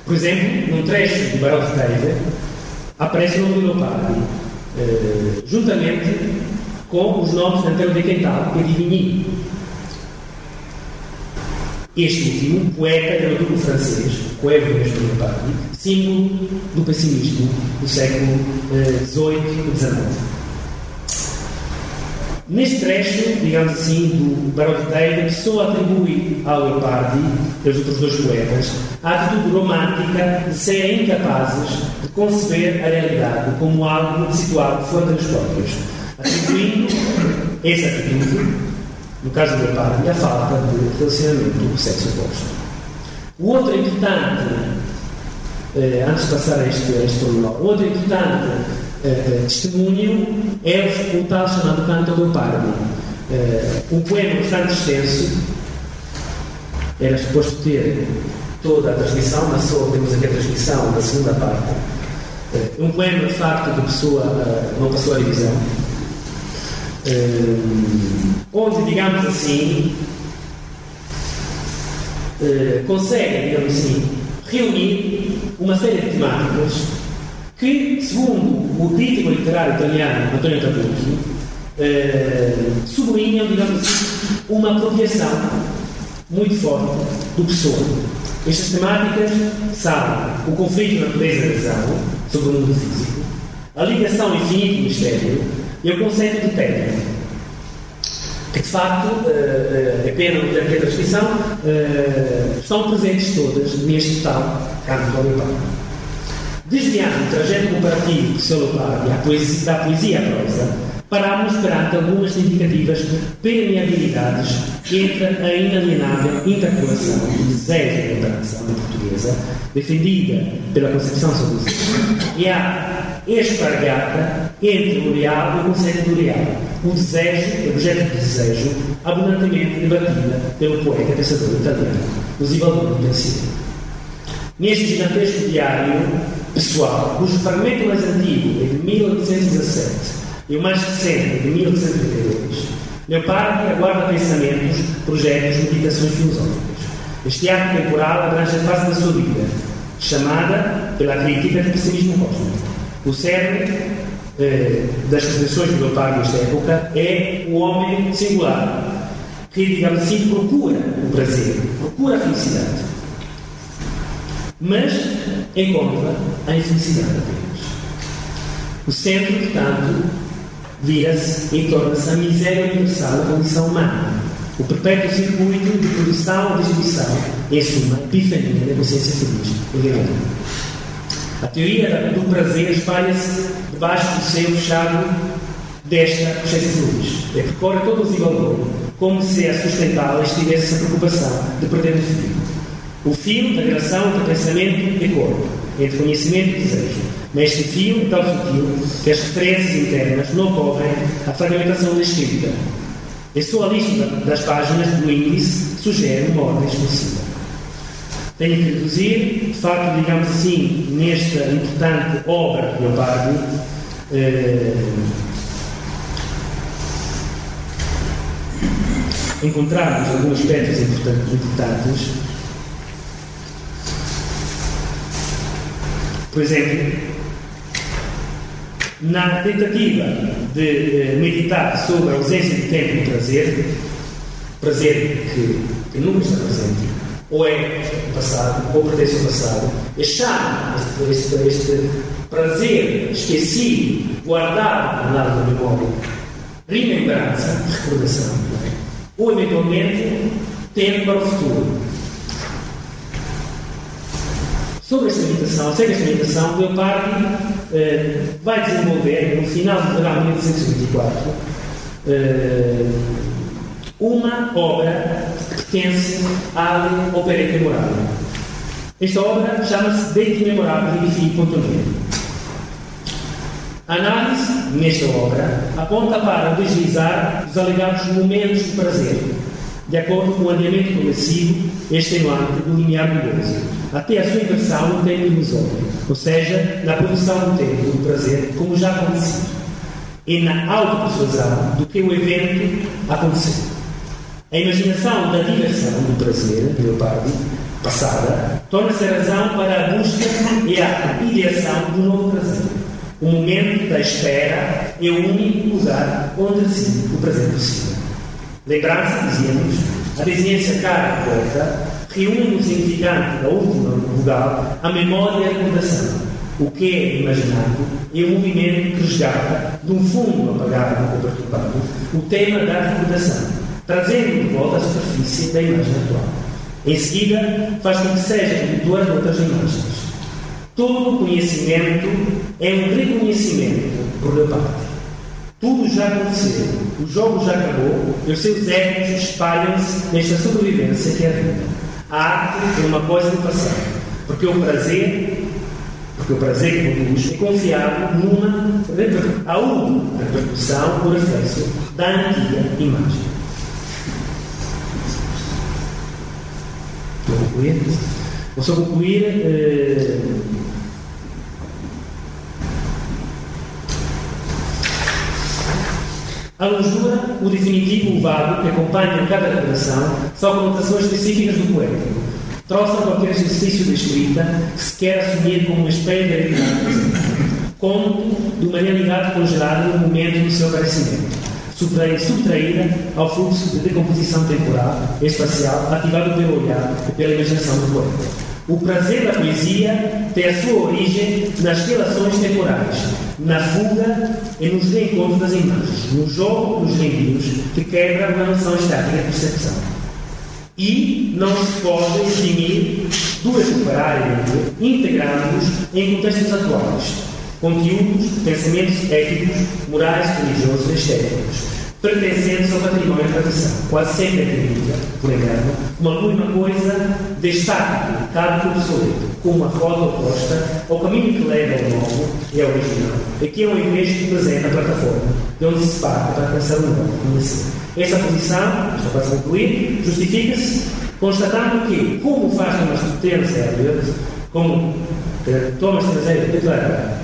Por exemplo, num trecho do Barão de Teiva, aparece o nome do Leopardi, uh, juntamente com os nomes de Antero de Quental e Divigny. Este último, poeta e dramaturgo francês, coevo mesmo do símbolo do pessimismo do século XVIII e XIX. Neste trecho, digamos assim, do Barão de Teira, Pessoa atribui ao Leopardi, e aos outros dois poetas, a atitude romântica de serem incapazes de conceber a realidade como algo situado fora dos próprios, atribuindo essa atitude, no caso do Leopardi, a falta de relacionamento do sexo oposto. O outro importante, eh, antes de passar a este, a este o outro importante uh, testemunho é o, tal chamado Canto do Pardo. Uh, um poema bastante extenso, era suposto ter toda a transmissão, mas só temos aqui a transmissão da segunda parte. Uh, um poema, de facto, a pessoa uh, não passou a divisão. Onde, digamos assim, consegue, digamos assim, reunir uma série de temáticas que, segundo o crítico literário italiano Antonio Tabucchi, eh, sublinham, digamos assim, uma apropriação muito forte do Pessoa. Estas temáticas são o conflito na natureza da visão sobre o mundo físico, a ligação infinita do mistério e o conceito de. Que de facto, é pena aqui a transcrição, eh, estão presentes todas neste tal do Olimpado. Desviando o trajeto comparativo que se alopardia da poesia à prosa, parámos perante algumas significativas permeabilidades entre a inalienável interpolação do desejo da interação portuguesa, defendida pela concepção sobre o e a espargata entre o real e o conceito do real, o desejo, o objeto de desejo, abundantemente debatida pelo poeta pensador italiano, o Zibaldo Pensiero. Neste gigantesco diário, pessoal, cujo fragmento mais antigo é de 1817 e o mais recente de 1832, Leopardi aguarda pensamentos, projetos, meditações filosóficas. Este ato temporal abrange a fase da sua vida, chamada pela crítica de pessimismo cósmico. O cerne eh, das de Leopardi nesta época é o homem singular, que, digamos assim, procura o prazer, procura a felicidade mas encontra a infelicidade apenas. O centro, portanto, vira-se e torna-se a miséria universal da condição humana. O perpétuo circuito de produção e destruição é, suma, a epifania da consciência feliz e A teoria do prazer espalha-se debaixo do seio fechado desta consciência feliz. É percorre todo o desenvolvimento, como se a sustentá-la estivesse a preocupação de perder o filho. O fio da relação entre pensamento e corpo, entre conhecimento e desejo. Mas este fio é tão sutil que as referências internas não ocorrem à fragmentação da escrita. A sua lista das páginas do índice sugere uma ordem expressiva. Tenho que reduzir, de facto, digamos assim, nesta importante obra de Leopardi, eh, encontrarmos alguns aspectos importantes Por exemplo, na tentativa de eh, meditar sobre a ausência de tempo e prazer, prazer que, que nunca está presente, ou é passado, ou pertence ao passado, achar este, este, este prazer esquecido, guardado no lado da memória, remembrança, recordação, ou eventualmente tempo para o futuro. Sobre esta meditação, segue esta meditação, o Leopardi eh, vai desenvolver, no final do verão de 1824, eh, uma obra pertence à opereta moral. Esta obra chama-se Deite Memorável de Fim Pontoneiro. A análise, nesta obra, aponta para deslizar os alegados momentos de prazer, de acordo com o adiamento progressivo extenuante do limiar do gozo até a sua inversão no tempo ilusório, ou seja, na produção do tempo do prazer, como já aconteceu, e na autopersuasão do que o evento aconteceu. A imaginação da diversão do prazer, de Leopardi, passada, torna-se a razão para a busca e a ideação do novo prazer. O momento da espera é o único lugar onde reside o prazer possível. Lembrança, dizíamos, a desinência cara e poeta, que une o significante da última vogal a memória e a recordação. O que é imaginado é um movimento que resgata, de um fundo apagado ou perturbado, o tema da recordação, trazendo de volta à superfície da imagem atual. Em seguida, faz com que seja editor de outras imagens. Todo conhecimento é um reconhecimento por da parte. Tudo já aconteceu, o jogo já acabou e os seus ecos espalham-se nesta sobrevivência que é a vida. A arte é uma coisa do passado, porque o prazer, porque o prazer que produz é confiado numa a uma repercussão por reflexo da antiga imagem. Concluir? Vou só concluir. Eh, A lisura, o definitivo, o vago, que acompanha cada redação, são conotações específicas do poético. Troça qualquer exercício de escrita que se quer assumir como uma espécie de realidade, conto de uma realidade congelada no momento do seu aparecimento, subtraída ao fluxo de decomposição temporal e espacial ativado pelo olhar e pela imaginação do poeta. O prazer da poesia tem a sua origem nas relações temporais, na fuga e nos reencontros das imagens, no jogo dos envios que quebra uma noção estática de percepção. E não se pode eximir do separarem integrando-os em contextos atuais, conteúdos, pensamentos éticos, morais, religiosos e estéticos pertencentes ao património da tradição, quase sempre entendida, por engano, como alguma coisa de estático, caro obsoleto, como uma foto oposta ao caminho que leva ao novo e ao original. Aqui é um inglês que representa a plataforma, de onde se parte para alcançar o novo, conhecer. Essa posição, só para concluir, justifica-se constatando que, como faz Thomas Terence como Thomas Terence declara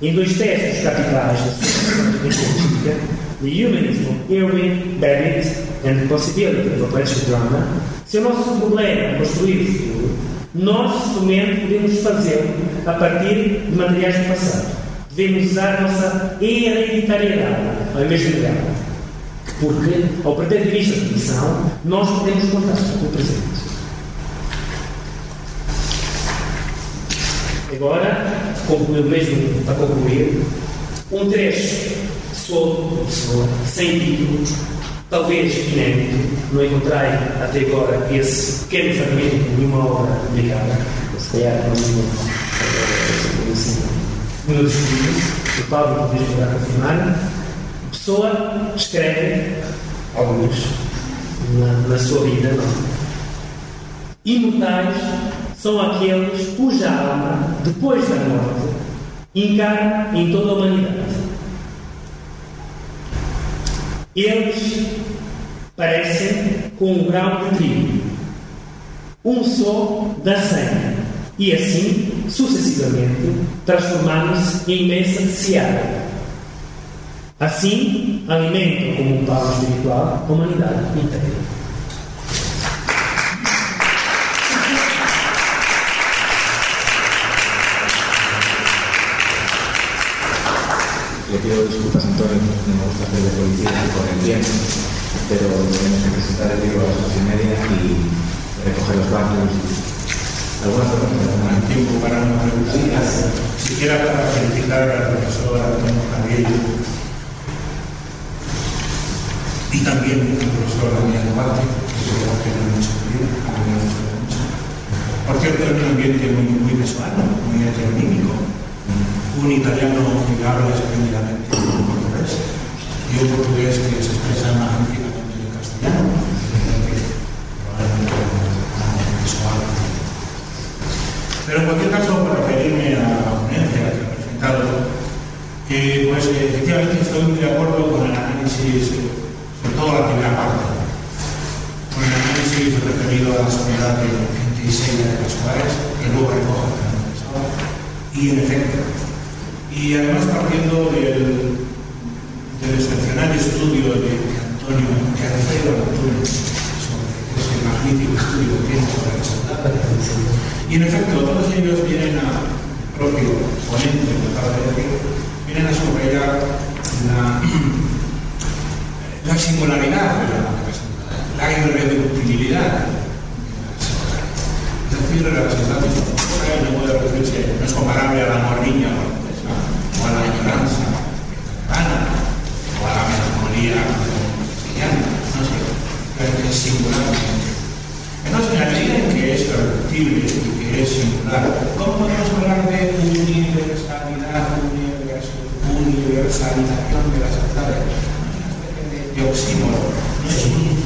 em dois textos capitais da sua The Humanism Irving, Babbitt and the Possibility of a Potential Drama, se o nosso problema é construir o futuro, nós somente podemos fazê-lo a partir de materiais do passado. Devemos usar a nossa hereditariedade ao de negar. Porque, ao perder de vista a tradição, nós podemos contar com o presente. Agora, concluir mesmo para concluir, um trecho pessoa sem título, talvez inédito, não encontrei até agora esse pequeno fragmento de nenhuma obra publicada, se calhar não no descobrimento, o Paulo podia jogar confirmar. A pessoa escreve, alguns, na, na sua vida, não. Imortais são aqueles cuja alma, depois da morte, encarna em toda a humanidade eles parecem com um grão de trigo, um só da sangue, e assim, sucessivamente, transformando-se em imensa seara. Assim, alimentam como um pão espiritual a humanidade inteira. Le pido disculpas, Antonio, no me gusta hacer de policía con el tiempo, pero tenemos que presentar el libro a las ocho y media y recoger los bancos. ¿Alguna pregunta? Tiempo para una pregunta. Siquiera para felicitar al profesor Antonio Javier y también al profesor Daniel Duarte, que creo que lo han hecho bien, mucho. Por cierto, es un ambiente muy, muy visual, muy heteronímico un italiano que habla espléndidamente portugués y un portugués que se expresa magníficamente en castellano, probablemente. Pero en cualquier caso, para referirme a la ponencia que ha presentado, pues efectivamente estoy muy de acuerdo con el análisis, sobre todo la primera parte, con el análisis referido a la sociedad de 26 de las cuales, que luego recoge y en efecto, y además partiendo del, del excepcional estudio de, Antonio, Alfredo Antonio, sobre ese magnífico estudio que tiene sobre la. Y en efecto, todos ellos vienen a, propio ponente, que acaba de decir, vienen a subrayar la, la singularidad de la, la irreductibilidad de la decir, la saudade no puede referirse, no es comparable a la morriña o a la añoranza catalana o a la melancolía castellana, no sé, es singular. Entonces, en la medida en que es reductible y que es singular, ¿cómo podemos hablar de universalidad, universalización de la saudade? de oxímoron, no es un,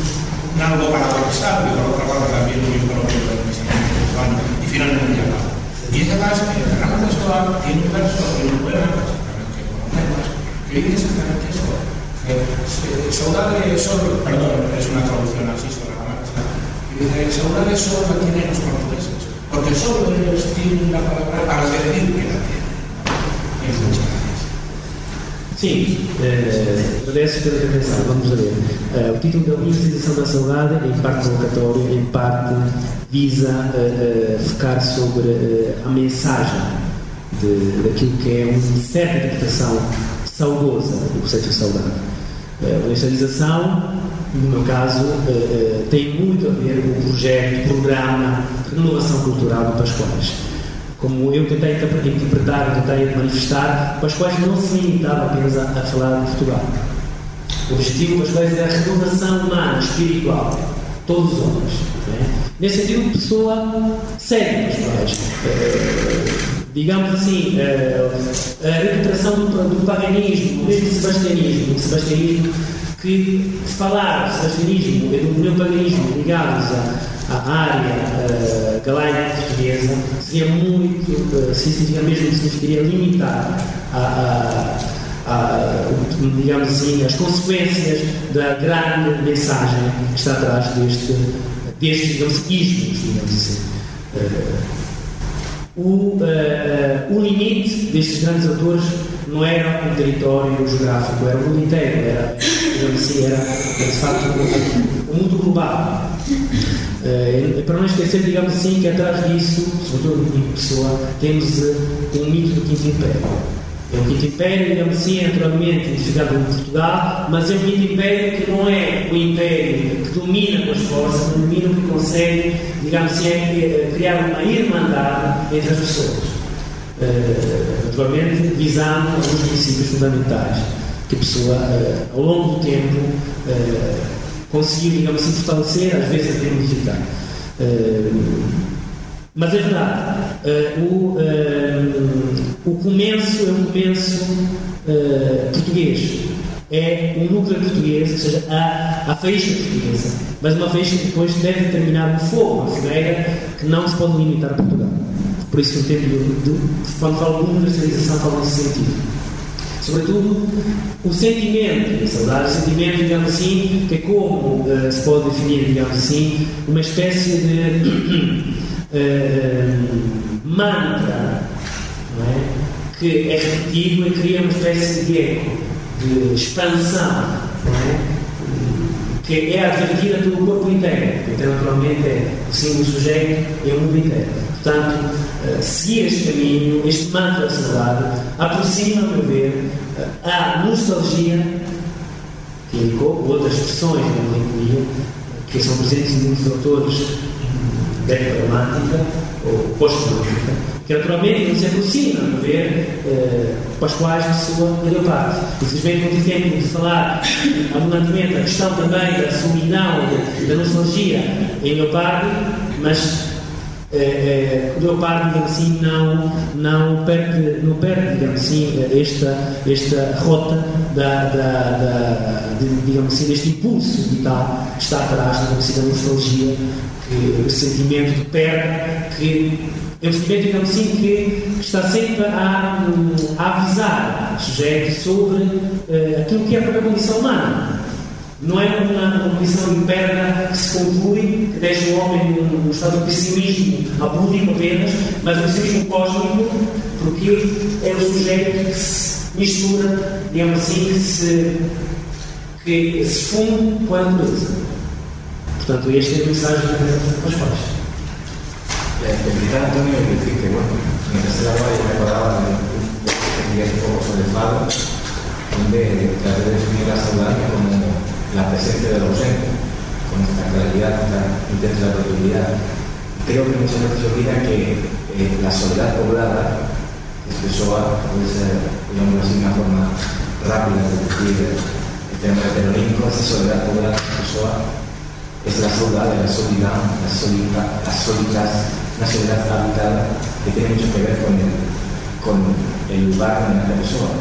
algo paradoxal, que por otra parte también muy propio del pensamiento urbano, y finalmente acaba. Y es además que Fernando Pessoa tiene un verso en un poema, conocemos, que dice exactamente esto. Eh, saudade solo, perdón, es una traducción así sobre la marcha, y dice, saudade solo la tienen los portugueses, porque solo ellos tienen la palabra para decir que la tienen. Sim, uh, agradeço pela intervenção. Vamos ver. Uh, o título da Universalização da Saudade, em parte provocatório, em parte visa uh, focar sobre a mensagem de, daquilo que é uma certa interpretação saudosa do conceito de saudade. a universalização, no meu caso, tem muito a ver com o projeto, programa de renovação cultural do Pascoais como eu tentei interpretar, tentei manifestar, com as quais não se limitava apenas a, a falar de Portugal. O objetivo das coisas é a renovação humana, espiritual, todos os homens. Né? Nesse sentido, pessoa segue os pais. É, digamos assim, é, a recuperação do, do paganismo, mesmo do sebastianismo, do sebastianismo que falar sebastianismo do neopaganismo ligados a a área uh, galaica portuguesa seria muito, uh, significa mesmo que significaria limitar a, a, a, digamos assim, as consequências da grande mensagem que está atrás deste, destes, digamos, digamos assim. Uh, o, uh, o limite destes grandes autores não era um território geográfico, era o mundo inteiro, era, digamos assim, era, de facto o mundo global. Uh, para não esquecer, digamos assim, que atrás disso, sobretudo em pessoa, temos uh, um mito do Quinto Império. É o Quinto Império, digamos assim, é naturalmente identificado com Portugal, mas é um Quinto Império que não é o Império que domina com as forças, que domina que consegue, digamos assim, é criar uma irmandade entre as pessoas. Uh, naturalmente, visando alguns princípios fundamentais que a pessoa, ao longo do tempo, conseguiu, digamos assim, fortalecer, às vezes até modificar. Uh, mas é verdade, uh, o, uh, o começo é um começo português. É um núcleo português, ou seja, a, a faísca portuguesa. Mas uma faísca que depois deve terminar no fogo, uma fogueira que não se pode limitar a Portugal. Por isso, o tempo de, de, quando falo de universalização, falo nesse sentido. Sobretudo, o sentimento, a saudade, o sentimento, digamos assim, é como uh, se pode definir, digamos assim, uma espécie de uh, mantra, é? que é repetido e cria uma espécie de eco, de expansão, é? que é advertida pelo corpo inteiro, então naturalmente é o símbolo sujeito e o mundo inteiro. Portanto, seguir este caminho, este mantra da saudade, aproxima, a meu ver, a nostalgia, que indicou outras expressões da melancolia, que são presentes em muitos autores da romântica ou pós-romântica, que naturalmente não se aproxima, a meu ver, uh, para as quais a sua parte. Infelizmente, não tive tempo de falar abundantemente a questão também da solidão da nostalgia em meu parte, mas é, é, o digamos assim, não, não, perde, não perde, digamos assim, esta, esta rota da, da, da de, digamos assim, deste impulso vital que está atrás, digamos assim, da nostalgia, que, o sentimento de perda, que é um sentimento, digamos assim, que está sempre a, a avisar o sujeito sobre uh, aquilo que é a própria condição humana. Não é uma, uma missão interna que se conclui, que deixa o homem num, estado de pessimismo apolítico apenas, mas um pessimismo cósmico, porque é o sujeito que se mistura, digamos assim, que se, que se funde com a natureza. Portanto, esta é a mensagem que os pais. Explicar, Antonio, decir que, bueno, mientras era yo me acordaba de un poco sobre el fado, donde traté de definir la saludaria como la presencia del ausente, con esta claridad, esta intensa productividad, que creo que muchas veces se olvida que eh, la soledad poblada es Pessoa, puede ser, digamos así, una forma rápida de decir el tema heteronímico, esa soledad poblada de Pessoa es la soledad de la soledad, la soledad, la soledad, una soledad habitada que tiene mucho que ver con el, con el lugar en la persona.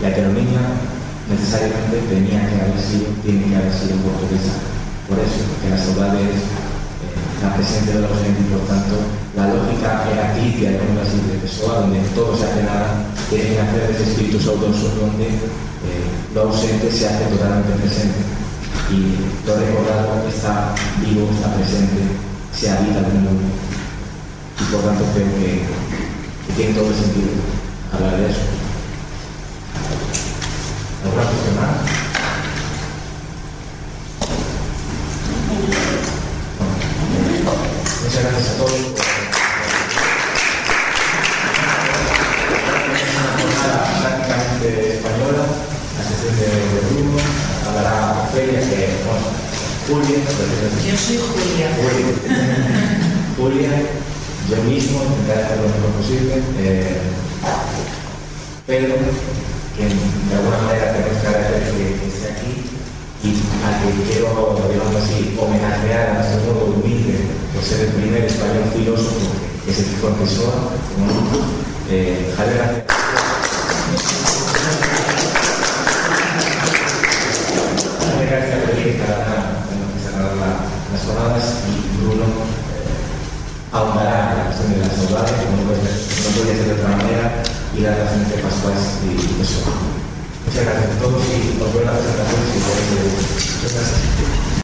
La heteronimia necesariamente tenía que haber sido, tiene que haber sido portuguesa. Por eso, porque la soledad es eh, la presencia de los y por tanto la lógica era clitia, de así, de Pessoa, donde todo se hace nada, tiene que hacer ese espíritu saudoso donde eh, lo ausente se hace totalmente presente y lo recordado está vivo, está presente, se habita el mundo. Y por tanto creo que, que tiene todo el sentido hablar de eso. Bueno, muchas gracias a todos. Una jornada prácticamente española, la sesión de, Bruno, hablará Ofelia, que bueno, Julia, Yo soy Julia. Julia, yo mismo intentaré hacer lo mejor posible. Eh, Pedro, que de alguna manera tenemos agradecer que, esté aquí y al que quiero, digamos así, homenajear a nuestro modo humilde por ser el primer español filósofo que se fijó en Pessoa, eh, Javier la- las jornadas y Bruno eh, ahondará la cuestión de las saudades, como no puede ser de otra manera, y la relación entre Pascuas y Pessoa. Muchas gracias a todos y os veo en la presentación si. Muchas.